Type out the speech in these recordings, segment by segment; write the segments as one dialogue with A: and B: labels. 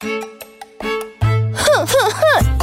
A: 哼哼哼。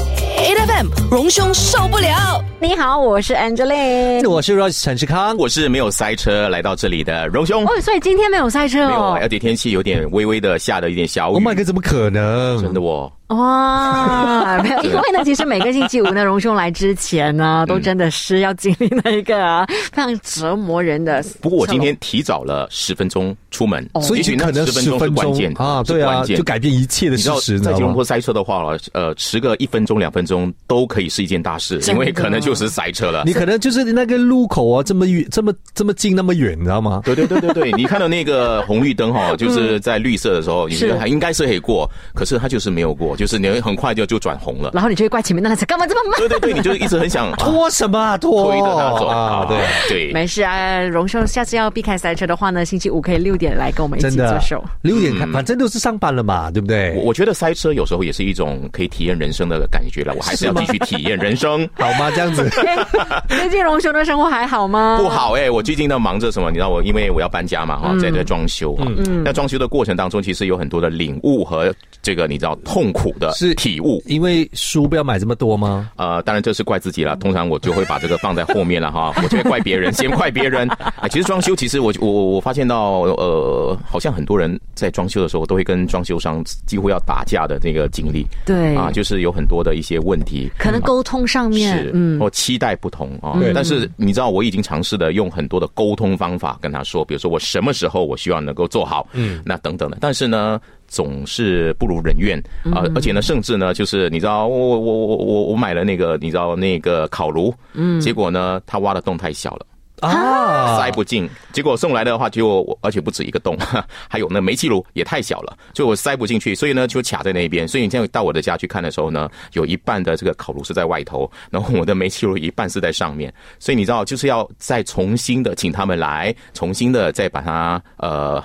A: ，A F M 荣兄受不了。
B: 你好，我是 Angeline。
C: 我是 Rose 陈世康，
D: 我是没有塞车来到这里的荣兄。
B: 哦，所以今天没有塞车
D: 没有，
B: 哦。
D: 而且天气有点微微的下的一点小雨。
C: Oh my god，怎么可能？
D: 真的哦，
B: 哇，没有，因为呢，其实每个星期五呢，荣兄来之前呢，都真的是要经历那一个啊非常折磨人的。
D: 不过我今天提早了十分钟出门，
C: 所以
D: 也许那
C: 可能
D: 十分钟是关键
C: 啊，对啊，
D: 是关键
C: 就改变一切的
D: 你知道，
C: 事实，你知道吗
D: 在吉隆坡？塞车的话，呃，迟个一分钟、两分钟都可以是一件大事，因为可能就是塞车了。
C: 你可能就是那个路口啊，这么远，这么这么近，那么远，你知道吗？
D: 对对对对对，你看到那个红绿灯哈，就是在绿色的时候，你觉得它应该是可以过，可是它就是没有过，就是你很快就就转红了。
B: 然后你就会怪前面那辆车干嘛这么慢？
D: 对对对，你就一直很想啊
C: 拖什么啊拖？
D: 推着它走
C: 啊？对。
D: 对。
B: 没事啊，荣兄下次要避开塞车的话呢，星期五可以六点来跟我们一起做秀。
C: 六点看，反正都是上班了嘛，对不对？
D: 我我觉得塞车有时候也是一种可以体验人生的感觉了，我还是要继续体验人生。
C: 好吗？这样子，
B: 最近荣兄的生活还好吗？
D: 不好哎、我最近呢忙着什么？你知道我因为我要搬家嘛哈，在在装修嗯。那装修的过程当中，其实有很多的领悟和这个你知道痛苦的
C: 是
D: 体悟。
C: 因为书不要买这么多吗？
D: 呃，当然这是怪自己了。通常我就会把这个放在后面了哈，我就会怪别人，先怪别人。啊，其实装修，其实我我我我发现到，呃，好像很多人在装修的时候都会跟装修商几乎要打架的这个经历。
B: 对
D: 啊，就是有很多的一些问题。
B: 可能沟通上面
D: 是，，
B: 嗯，
D: 我期待不同啊
C: 对。
D: 但是你知道，我已经尝试的用很多的沟通方法跟他说，比如说我什么时候我希望能够做好，嗯，那等等的。但是呢，总是不如人愿啊、而且呢，甚至呢，就是你知道，我我我我我我买了那个，你知道那个烤炉，嗯，结果呢，他挖的洞太小了。
C: 啊，
D: 塞不进，结果送来的话就而且不止一个洞，还有那煤气炉也太小了，就我塞不进去，所以呢就卡在那边。所以你现在到我的家去看的时候呢，有一半的这个烤炉是在外头，然后我的煤气炉一半是在上面，所以你知道就是要再重新的请他们来，重新的再把它呃。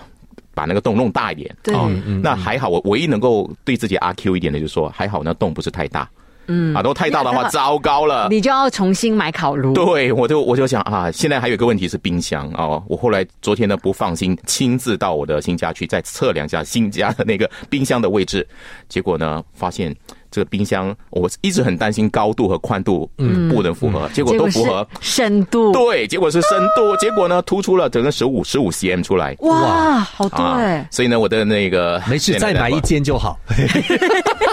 D: 把那个洞弄大一点，
B: 对
D: 那还好，我唯一能够对自己阿 Q 一点的，就是说还好那洞不是太大，嗯，啊，如果太大的话，糟糕了，
B: 你就要重新买烤炉。
D: 对，我就我就想啊，现在还有一个问题是冰箱哦。我后来昨天呢不放心，亲自到我的新家去再测量一下新家的那个冰箱的位置，结果呢发现这个冰箱我一直很担心高度和宽度嗯不能符合，结果
B: 结果
D: 都符合。
B: 深度。
D: 对，结果是深度，结果呢突出了整个十五十五 cm 出来。
B: 哇，好多哎、
D: 所以呢，我的那个
C: 没事，再买一间就好。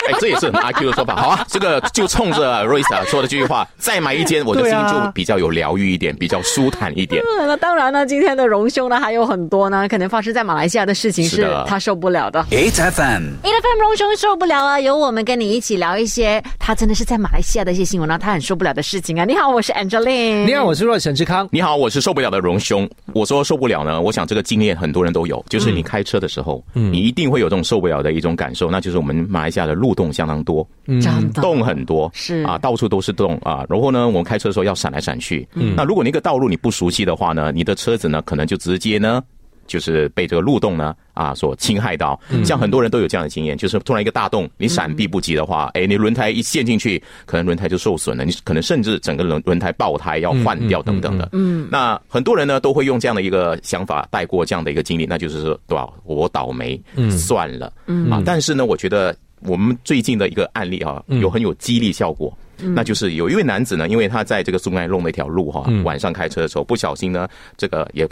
D: 哎，这也是很阿 Q 的说法。好啊，这个就冲着 Royce 说的这句话，再买一间，我的心就比较有疗愈一点，比较舒坦一点。
B: 嗯 那当然呢，今天的荣兄呢还有很多呢，可能发生在马来西亚的事情是他受不了的。
E: 8FM。
B: A F M 荣兄受不了啊，由我们跟你一起聊一些他真的是在马来西亚的一些新闻，然后他很受不了的事情啊。你好，我是 Angeline。
C: 你好，我是 Rose 陈志康。
D: 你好，我是受不了的荣兄。我说受不了呢，我想这个经验很多人都有，就是你开车的时候，你一定会有这种受不了的一种感受，那就是我们马来西亚的路洞相当多，
B: 嗯
D: 洞很多，
B: 是
D: 啊，到处都是洞啊。然后呢，我们开车的时候要闪来闪去，那如果那个道路你不熟悉的话呢，你的车子呢可能就直接呢。就是被这个路洞呢啊所侵害到，像很多人都有这样的经验，就是突然一个大洞，你闪避不及的话，哎，你轮胎一陷进去，可能轮胎就受损了，你可能甚至整个轮轮胎爆胎要换掉等等的。嗯，那很多人呢都会用这样的一个想法带过这样的一个经历，那就是说，对吧？我倒霉，算了，嗯。啊，但是呢，我觉得我们最近的一个案例啊，有很有激励效果。那就是有一位男子呢，因为他在这个苏安弄的一条路哈，晚上开车的时候不小心呢，这个也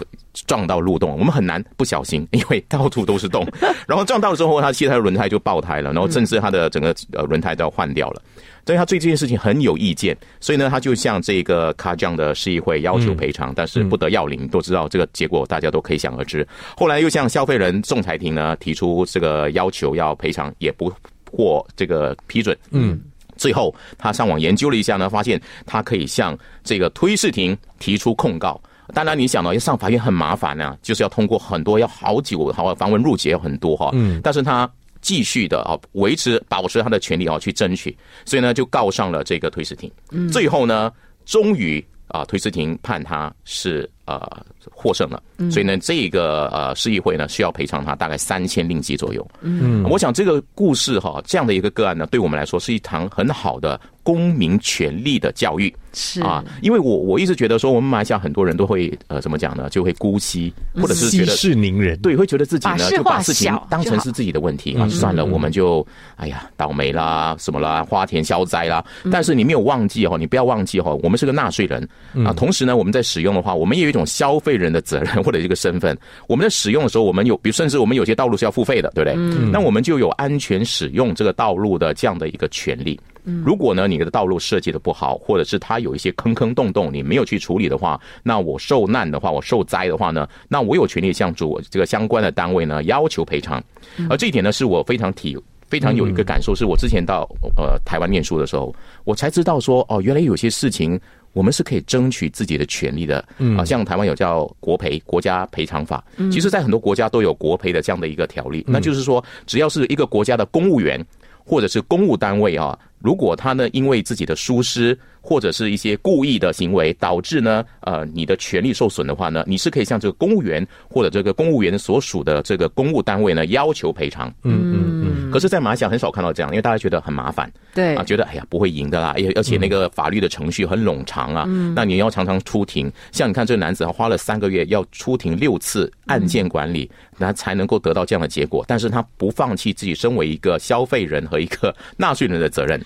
D: 撞到路洞。我们很难不小心，因为到处都是洞。然后撞到了之后，他其他的轮胎就爆胎了，然后甚至他的整个呃轮胎都要换掉了。所以他对这件事情很有意见，所以呢，他就向这个卡江的市议会要求赔偿，但是不得要领。都知道这个结果，大家都可以想而知。后来又向消费人仲裁庭呢提出这个要求要赔偿，也不获这个批准。嗯。最后，他上网研究了一下呢，发现他可以向这个推事庭提出控告。当然，你想到要上法院很麻烦啊，就是要通过很多，要好久，好繁文缛节很多哈。嗯，但是他继续的啊，维持保持他的权利啊，去争取，所以呢，就告上了这个推事庭。嗯，最后呢，终于啊，推事庭判他是呃获胜了，所以呢，这个呃市议会呢需要赔偿他大概三千令吉左右。嗯，我想这个故事哈，这样的一个个案呢，对我们来说是一堂很好的公民权利的教育。
B: 是
D: 啊，因为我我一直觉得说，我们马来西亚很多人都会呃怎么讲呢，就会姑息，或者是觉
C: 息
D: 得
C: 事宁人。
D: 对，会觉得自己呢就把事情当成是自己的问题啊，算了，我们就哎呀倒霉啦，什么啦，花田消灾啦。但是你没有忘记哦，你不要忘记哦，我们是个纳税人啊。同时呢，我们在使用的话，我们也种消费人的责任或者一个身份。我们在使用的时候，我们有，比如甚至我们有些道路是要付费的，对不对？嗯那我们就有安全使用这个道路的这样的一个权利。如果呢，你的道路设计的不好，或者是它有一些坑坑洞洞，你没有去处理的话，那我受难的话，我受灾的话呢，那我有权利向主这个相关的单位呢要求赔偿。而这一点呢，是我非常体非常有一个感受，是我之前到呃台湾念书的时候，我才知道说哦，原来有些事情我们是可以争取自己的权利的。啊，像台湾有叫国赔国家赔偿法，其实在很多国家都有国赔的这样的一个条例。那就是说，只要是一个国家的公务员或者是公务单位啊，如果他呢因为自己的疏失或者是一些故意的行为导致呢呃你的权利受损的话呢，你是可以向这个公务员或者这个公务员所属的这个公务单位呢要求赔偿。
C: 嗯嗯嗯，
D: 可是，在马来西亚很少看到这样，因为大家觉得很麻烦。
B: 对
D: 啊，觉得哎呀不会赢的啦，而而且那个法律的程序很冗长啊，嗯那你要常常出庭。像你看这个男子，他花了三个月要出庭六次案件管理，那才能够得到这样的结果。但是他不放弃自己身为一个消费人和一个纳税人的责任。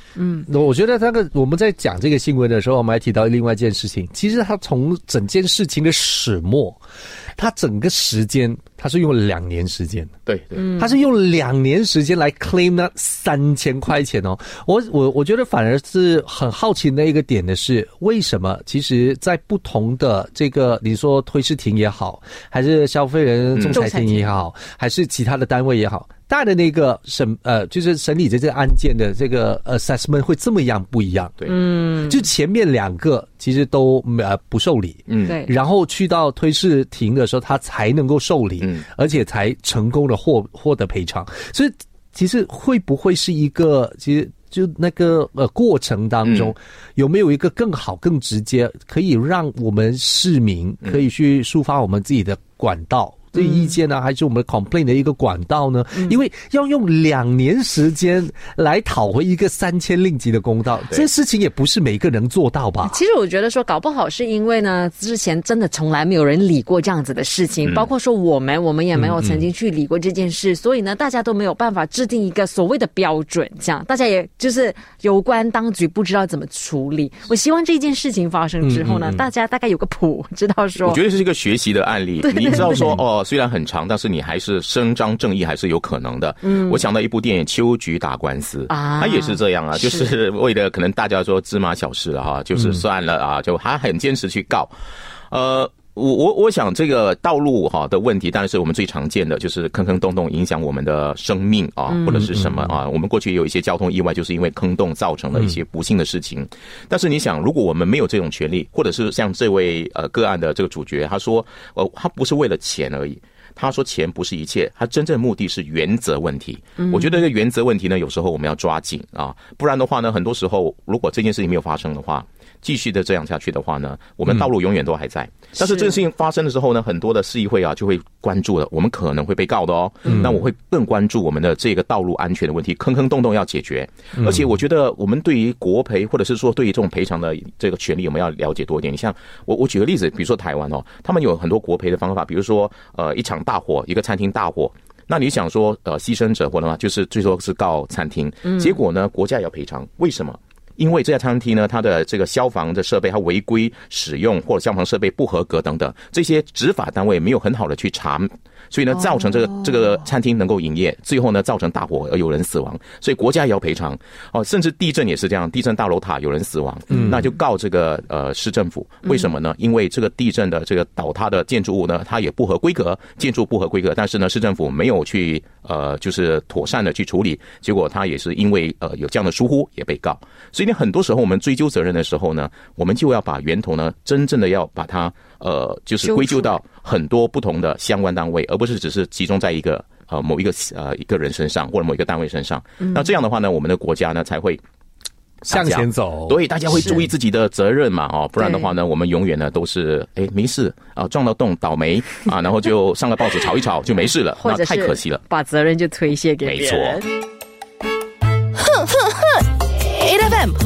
C: 那我觉得那个我们在讲这个新闻的时候，我们还提到另外一件事情，其实他从整件事情的始末，他整个时间他是用了两年时间。的。
D: 对。对，
C: 他是用两年时间来 claim 那三千块钱哦。我我我觉得反而是很好奇的一个点的是，为什么其实，在不同的这个你说推事庭也好，还是消费人仲裁庭也好，还是其他的单位也好，大的那个审呃就是审理这个案件的这个 assessment 会这么样不一样？
D: 对。
B: 嗯，
C: 就前面两个其实都呃不受理，
D: 嗯。
B: 对，
C: 然后去到推事庭的时候，他才能够受理，
D: 嗯
C: 而且才成功的获获得赔偿。所以其实会不会是一个，其实就那个呃过程当中，有没有一个更好、更直接，可以让我们市民可以去抒发我们自己的管道？这个意见呢，还是我们 complain 的一个管道呢？因为要用两年时间来讨回一个三千令吉的公道，这事情也不是每个人能做到吧？
B: 其实我觉得说，搞不好是因为呢，之前真的从来没有人理过这样子的事情，包括说我们，我们也没有曾经去理过这件事，所以呢，大家都没有办法制定一个所谓的标准，这样大家也就是有关当局不知道怎么处理。我希望这件事情发生之后呢，大家大概有个谱，知道说
D: 我觉得是一个学习的案例。你知道说哦，虽然很长，但是你还是伸张正义还是有可能的。嗯，我想到一部电影《秋菊打官司》
B: 啊
D: 他也是这样啊，就是为了可能大家说芝麻小事了哈，就是算了啊，就还很坚持去告。呃，我我我想这个道路哈的问题，当然是我们最常见的，就是坑坑洞洞影响我们的生命啊，或者是什么啊。我们过去也有一些交通意外，就是因为坑洞造成了一些不幸的事情。但是你想，如果我们没有这种权利，或者是像这位呃个案的这个主角，他说，呃，他不是为了钱而已。他说钱不是一切，他真正目的是原则问题。我觉得这个原则问题呢，有时候我们要抓紧啊，不然的话呢，很多时候如果这件事情没有发生的话，继续的这样下去的话呢，我们道路永远都还在。但是这个事情发生的时候呢，很多的市议会啊就会关注了，我们可能会被告的哦。那我会更关注我们的这个道路安全的问题，坑坑洞洞要解决。而且我觉得我们对于国赔或者是说对于这种赔偿的这个权利，我们要了解多一点。你像我我举个例子，比如说台湾哦，他们有很多国赔的方法，比如说呃一场大火，一个餐厅大火。那你想说，呃，牺牲者或者嘛，就是最多是告餐厅，结果呢，国家也要赔偿，为什么？因为这家餐厅呢，它的这个消防的设备它违规使用，或者消防设备不合格等等，这些执法单位没有很好的去查，所以呢，造成这个这个餐厅能够营业，最后呢，造成大火而有人死亡，所以国家也要赔偿。哦，甚至地震也是这样，地震大楼塔有人死亡，那就告这个呃市政府，为什么呢？因为这个地震的这个倒塌的建筑物呢，它也不合规格，建筑不合规格，但是呢，市政府没有去呃就是妥善的去处理，结果他也是因为呃有这样的疏忽也被告，所以呢，很多时候我们追究责任的时候呢，我们就要把源头呢，真正的要把它呃就是归咎到很多不同的相关单位，而不是只是集中在一个呃某一个呃一个人身上或者某一个单位身上。那这样的话呢，我们的国家呢才会
C: 向前走。
D: 对，大家会注意自己的责任嘛，哦，不然的话呢，我们永远呢都是哎没事啊，撞到洞倒霉啊，然后就上了报纸吵一吵就没事了，那太可惜了。
B: 把责任就推卸给
D: 没错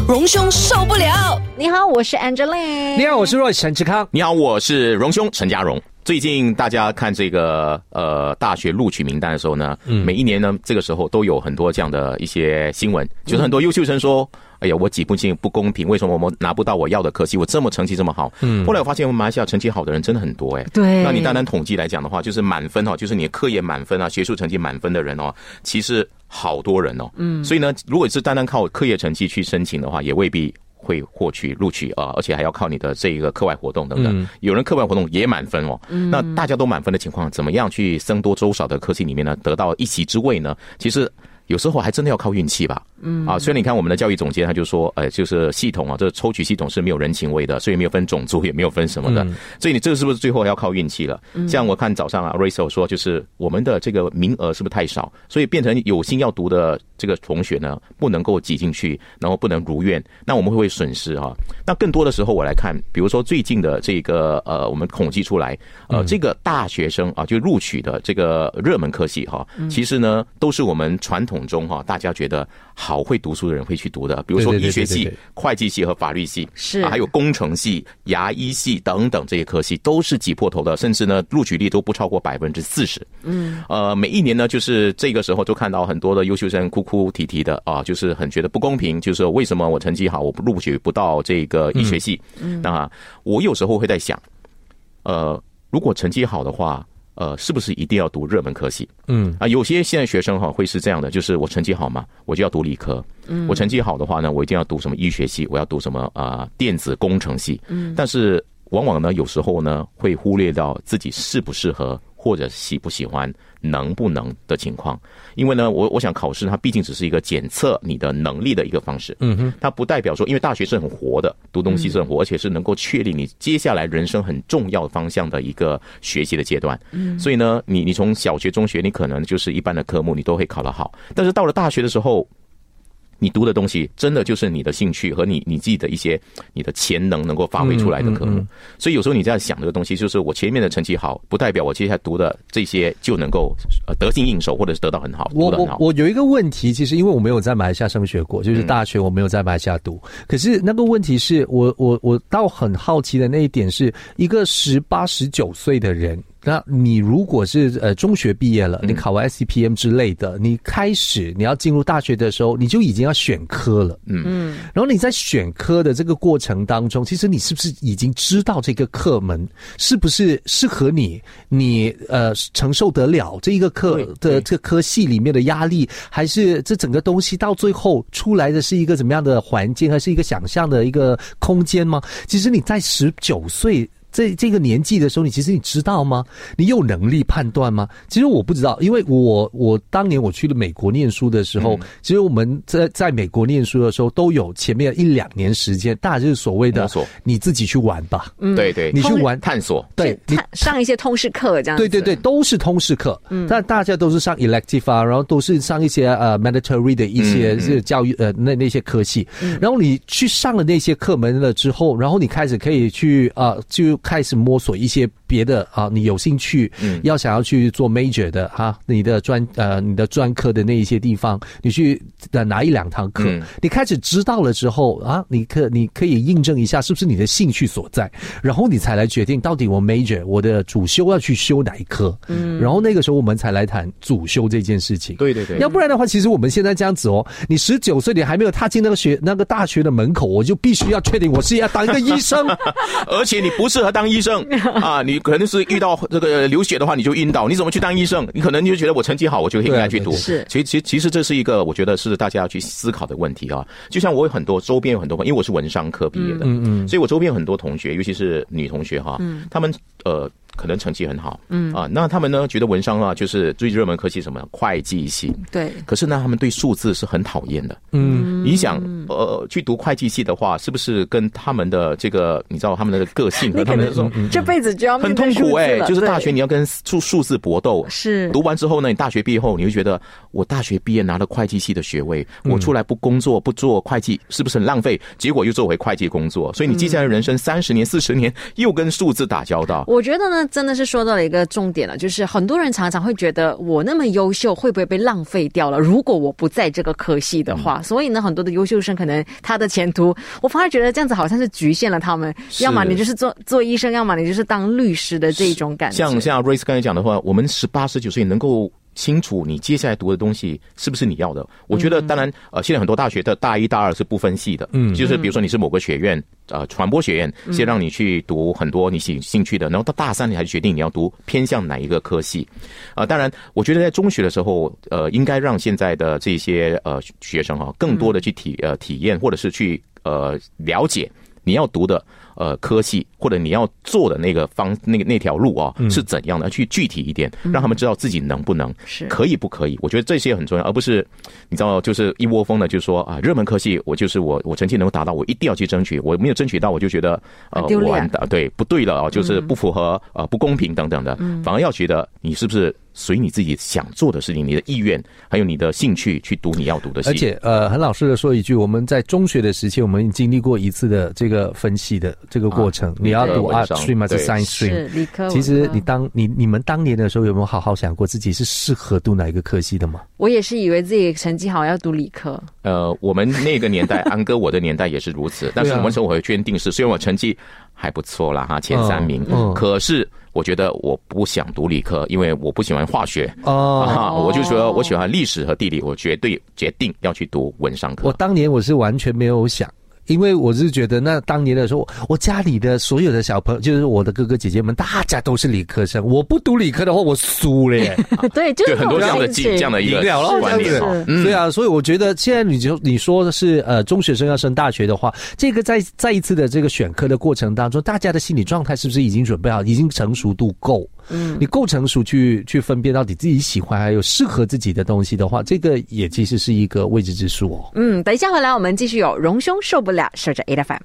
A: 荣兄受不了。
B: 你好，我是 Angeline。
C: 你好，我是 Roy 陈志康。
D: 你好，我是荣兄陈家荣。最近大家看这个呃大学录取名单的时候呢，每一年呢这个时候都有很多这样的一些新闻，就是很多优秀生说。哎呀，我挤不进，不公平！为什么我们拿不到我要的科系？我这么成绩这么好，嗯，后来我发现我们马来西亚成绩好的人真的很多哎、
B: 对
D: 那你单单统计来讲的话，就是满分哦，就是你的课业满分啊，学术成绩满分的人哦，其实好多人哦，嗯，所以呢，如果是单单靠课业成绩去申请的话，也未必。会获取录取啊、而且还要靠你的这一个课外活动等等。有人课外活动也满分哦，那大家都满分的情况，怎么样去僧多粥少的科技里面呢，得到一席之位呢？其实有时候还真的要靠运气吧。嗯。啊，所以你看我们的教育总监他就说，呃，就是系统啊，这个抽取系统是没有人情味的，所以没有分种族，也没有分什么的，所以你这个是不是最后要靠运气了？像我看早上啊 r a c e l 说，就是我们的这个名额是不是太少，所以变成有心要读的这个同学呢，不能够挤进去，然后不能如愿，那我们会不会损失啊？那更多的时候，我来看，比如说最近的这个呃，我们统计出来，呃，这个大学生啊，就录取的这个热门科系哈，其实呢，都是我们传统中哈，大家觉得好会读书的人会去读的，比如说医学系会计系和法律系，
B: 是
D: 啊还有工程系、牙医系等等这些科系都是挤破头的，甚至呢录取率都不超过百分之四十。嗯，呃，每一年呢，就是这个时候就看到很多的优秀生哭哭啼啼的啊，就是很觉得不公平，就是说为什么我成绩好，我录取不到这个医学系？嗯，那我有时候会在想，呃，如果成绩好的话。呃，是不是一定要读热门科系？
C: 嗯
D: 啊，有些现在学生哈会是这样的，就是我成绩好嘛，我就要读理科。嗯，我成绩好的话呢，我一定要读什么医学系，我要读什么啊、电子工程系。嗯，但是往往呢，有时候呢会忽略到自己适不适合或者喜不喜欢、能不能的情况。因为呢，我我想考试它毕竟只是一个检测你的能力的一个方式。嗯哼，它不代表说，因为大学是很活的，读东西是很活，而且是能够确立你接下来人生很重要方向的一个学习的阶段。嗯，所以呢，你你从小学、中学，你可能就是一般的科目你都会考得好，但是到了大学的时候。你读的东西真的就是你的兴趣和你你自己的一些你的潜能能够发挥出来的科目，所以有时候你在想这个东西，就是我前面的成绩好，不代表我接下来读的这些就能够呃得心应手，或者是得到很好，
C: 我。我我有一个问题，其实因为我没有在马来西亚升学过，就是大学我没有在马来西亚读。可是那个问题是我我我倒很好奇的那一点是，一个十八十九岁的人，那你如果是呃中学毕业了，你考完 SCPM 之类的，你开始你要进入大学的时候，你就已经要选科了。
D: 嗯
C: 嗯，然后你在选科的这个过程当中，其实你是不是已经知道这个课门是不是适合你？你呃承受得了这一个课的这个科系里面的压力，还是这整个东西到最后出来的是一个怎么样的环境，还是一个想象的一个空间吗？其实你在十九岁。这这个年纪的时候，你其实你知道吗？你有能力判断吗？其实我不知道，因为我我当年我去了美国念书的时候，其实我们在在美国念书的时候，都有前面一两年时间，大家就是所谓的你自己去玩吧，嗯。
D: 对对，
C: 你去玩。
D: 探索，
C: 对你
B: 探上一些通识课这样。
C: 对对对，都是通识课，嗯，但大家都是上 elective 啊，然后都是上一些呃 mandatory 的一些
D: 嗯
C: 是教育呃那那些科系，然后你去上了那些课门了之后，然后你开始可以去啊、呃就开始摸索一些别的啊、你有兴趣，要想要去做 major 的哈、你的专呃你的专科的那一些地方，你去呃拿一两堂课，
D: 嗯。
C: 你开始知道了之后啊，你可你可以印证一下是不是你的兴趣所在，然后你才来决定到底我 major 我的主修要去修哪一科，嗯，然后那个时候我们才来谈主修这件事情。
D: 对对对。
C: 要不然的话，其实我们现在这样子哦，你十九岁你还没有踏进那个学那个大学的门口，我就必须要确定我是要当一个医生。
D: 而且你不适合当医生。啊，你可能是遇到这个流血的话你就晕倒，你怎么去当医生？你可能就觉得我成绩好，我就应该去读。
B: 是
D: 其实其实其实这是一个我觉得是大家要去思考的问题啊。就像我有很多周边有很多朋友，因为我是文商科毕业的，嗯嗯，所以我周边有很多同学，尤其是女同学哈，嗯，他们呃可能成绩很好，嗯。啊，那他们呢觉得文商啊就是最热门科系什么会计系，
B: 对，
D: 可是呢他们对数字是很讨厌的，嗯，你想呃去读会计系的话，是不是跟他们的这个你知道他们的个性和他们的这种
B: 这辈子就要
D: 很痛苦哎、就是大学你要跟数数字搏斗，
B: 是。
D: 读完之后呢，你大学毕业后，你会觉得我大学毕业拿了会计系的学位，我出来不工作不做会计，是不是很浪费？结果又做回会计工作，所以你接下来人生三十年、四十年又跟数字打交道。
B: 我觉得呢，真的是说到了一个重点了，就是很多人常常会觉得我那么优秀，会不会被浪费掉了？如果我不在这个科系的话，所以呢，很多的优秀生可能他的前途，我反而觉得这样子好像是局限了他们。要么你就是做做医生，要么你就是当律师的这种感觉。
D: 像像 Race 刚才讲的话，我们十八十九岁能够清楚你接下来读的东西是不是你要的。我觉得，当然，呃，现在很多大学的大一、大二是不分系的，嗯，就是比如说你是某个学院，呃，传播学院，先让你去读很多你兴兴趣的，然后到大三你才决定你要读偏向哪一个科系。啊、当然，我觉得在中学的时候，呃，应该让现在的这些呃学生哈、更多的去体呃体验，或者是去呃了解你要读的呃科系，或者你要做的那个方那个那条路啊、是怎样的，去具体一点，让他们知道自己能不能，
B: 是。
D: 可以不可以。我觉得这些很重要，而不是你知道，就是一窝蜂的就说啊，热门科系我就是我我成绩能够达到，我一定要去争取，我没有争取到，我就觉得呃
B: 很丢脸。
D: 完蛋，对不对了啊，就是不符合呃不公平等等的，反而要觉得你是不是随你自己想做的事情，你的意愿还有你的兴趣去读你要读的系，
C: 而且呃，很老实的说一句，我们在中学的时期，我们经历过一次的这个分析的这个过程。你要读 art stream 还是
D: 对
C: science stream？
B: 理科。
C: 其实你当你你们当年的时候，有没有好好想过自己是适合读哪一个科系的吗？
B: 我也是以为自己成绩好要读理科，
D: 呃，我们那个年代，安哥我的年代也是如此。但是我们生活会坚定是，虽然我成绩还不错啦哈，前三名，
C: 嗯
D: 可是我觉得我不想读理科，因为我不喜欢化学。
C: 哦，
D: 啊，我就说我喜欢历史和地理，我绝对决定要去读文商科。
C: 我当年我是完全没有想。因为我是觉得，那当年的时候，我家里的所有的小朋友，就是我的哥哥姐姐们，大家都是理科生。我不读理科的话，我输了耶。
B: 对，就是
D: 很多这样的这样的一个
C: 赢了了
D: 观念
C: 对啊，所以我觉得现在你就你说的是呃中学生要升大学的话，这个在再一次的这个选科的过程当中，大家的心理状态是不是已经准备好，已经成熟度够？嗯，你够成熟去去分辨到底自己喜欢还有适合自己的东西的话，这个也其实是一个未知之数哦。
B: 嗯，等一下回来我们继续有荣兄受不不俩设置 afm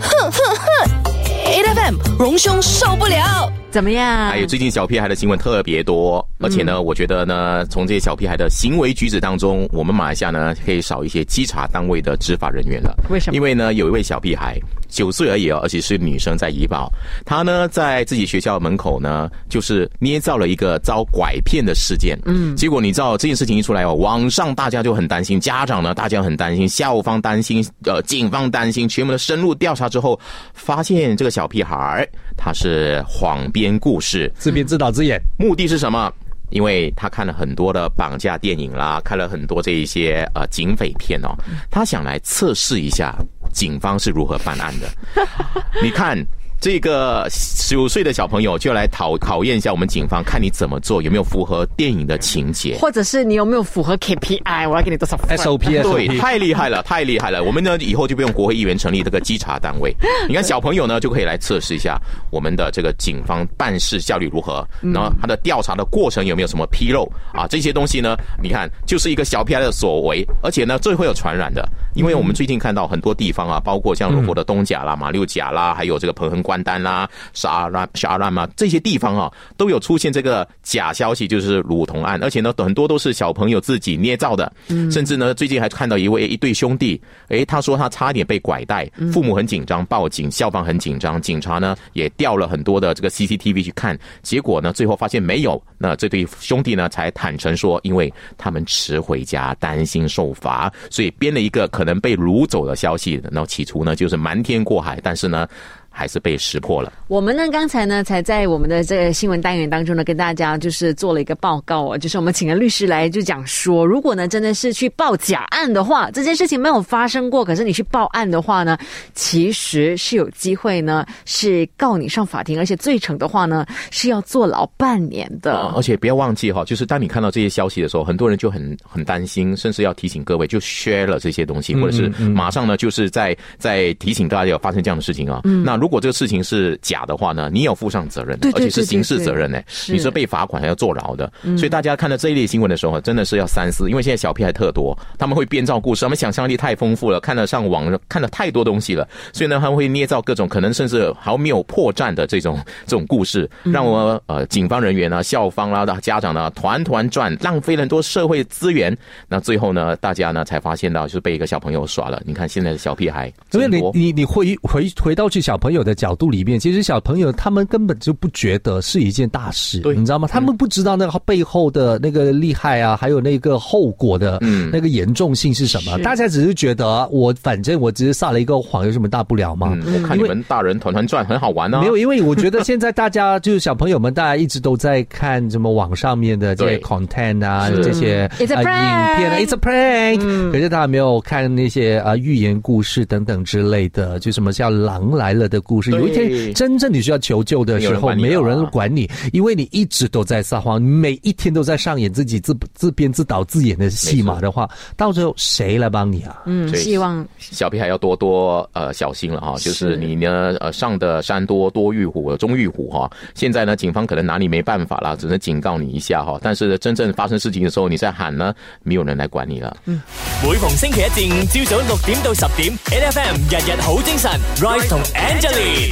B: 哼
A: 哼哼。Afm 荣兄受不了。
B: 怎么样？
D: 还有最近小屁孩的新闻特别多，而且呢，我觉得呢，从这些小屁孩的行为举止当中，我们马来西亚呢可以少一些稽查单位的执法人员了。
B: 为什么
D: 因为呢，有一位小屁孩九岁而已哦，而且是女生在怡保，她呢在自己学校门口呢，就是捏造了一个遭拐骗的事件。嗯，结果你知道这件事情一出来哦，网上大家就很担心，家长呢大家很担心，校方担心，呃，警方担心，全部的深入调查之后，发现这个小屁孩他是谎编故事，
C: 自编自导自演，
D: 目的是什么？因为他看了很多的绑架电影啦，看了很多这一些呃警匪片哦，他想来测试一下警方是如何办案的。你看。这个九岁的小朋友就来考考验一下我们警方，看你怎么做，有没有符合电影的情节。
B: 或者是你有没有符合 KPI？我要给你多少分
C: SOP
D: 对，太厉害了，太厉害了！我们呢以后就不用国会议员成立这个稽查单位。你看小朋友呢就可以来测试一下我们的这个警方办事效率如何，然后他的调查的过程有没有什么纰漏啊？这些东西呢，你看就是一个小屁孩的所为，而且呢最会有传染的，因为我们最近看到很多地方啊，包括像柔佛的东甲啦、马六甲啦，还有这个彭亨关丹啦、沙拉沙拉嘛这些地方啊，都有出现这个假消息，就是乳童案，而且呢很多都是小朋友自己捏造的，嗯。甚至呢最近还看到一位一对兄弟，诶，他说他差点被拐带，父母很紧张，报警，校方很紧张，警察呢也调了很多的这个 CCTV 去看，结果呢最后发现没有，那这对兄弟呢才坦诚说，因为他们迟回家，担心受罚，所以编了一个可能被掳走的消息，然后起初呢就是瞒天过海，但是呢。还是被识破了。
B: 我们呢，刚才呢，才在我们的这个新闻单元当中呢，跟大家就是做了一个报告哦，就是我们请了律师来就讲说，如果呢真的是去报假案的话，这件事情没有发生过，可是你去报案的话呢，其实是有机会呢是告你上法庭，而且最惩的话呢是要坐牢半年的。
D: 呃而且不要忘记哈，就是当你看到这些消息的时候，很多人就很很担心，甚至要提醒各位就 share 了这些东西，或者是马上呢就是在在提醒大家有发生这样的事情啊。那如果这个事情是假的话呢，你也要负上责任的，而且是刑事责任呢，
B: 是
D: 你是被罚款还要坐牢的。所以大家看到这一类新闻的时候，真的是要三思，因为现在小屁孩特多，他们会编造故事，他们想象力太丰富了，看得上网看了太多东西了，所以呢，他们会捏造各种可能甚至还没有破绽的这种这种故事，让我呃警方人员啊、校方啦、家长呢团团转，浪费了很多社会资源。那最后呢，大家呢才发现到就是被一个小朋友耍了。你看现在的小屁孩
C: 因为你你你回回回到去小朋友的角度里面，其实小朋友他们根本就不觉得是一件大事，
D: 对。
C: 你知道吗？他们不知道那个背后的那个厉害啊，还有那个后果的
D: 嗯。
C: 那个严重性是什么？
B: 是。
C: 大家只是觉得我反正我只是撒了一个谎，有什么大不了吗？
D: 嗯，我看你们大人团团转很好玩啊、
C: 没有，因为我觉得现在大家就是小朋友们，大家一直都在看什么网上面的这些 content 啊，这些呃影片啊，It's a prank、可是大家没有看那些啊寓言故事等等之类的，就什么叫狼来了的故事。有一天真正你需要求救的时候，没有
D: 人
C: 人管你，因为你一直都在撒谎，每一天都在上演自己自自编自导自演的戏码的话，到最后谁来帮你啊？
B: 嗯，希望
D: 小屁孩要多多呃小心了哈，就是
B: 是
D: 你呢呃上的山多多遇虎，中遇虎哈。现在呢，警方可能拿你没办法了，只能警告你一下哈。但是真正发生事情的时候，你在喊呢，没有人来管你了。
E: 嗯每逢星期一至五朝早六点到十点，N F M 日日好精神，Rise 同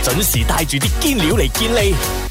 E: 准时带住啲坚料嚟见你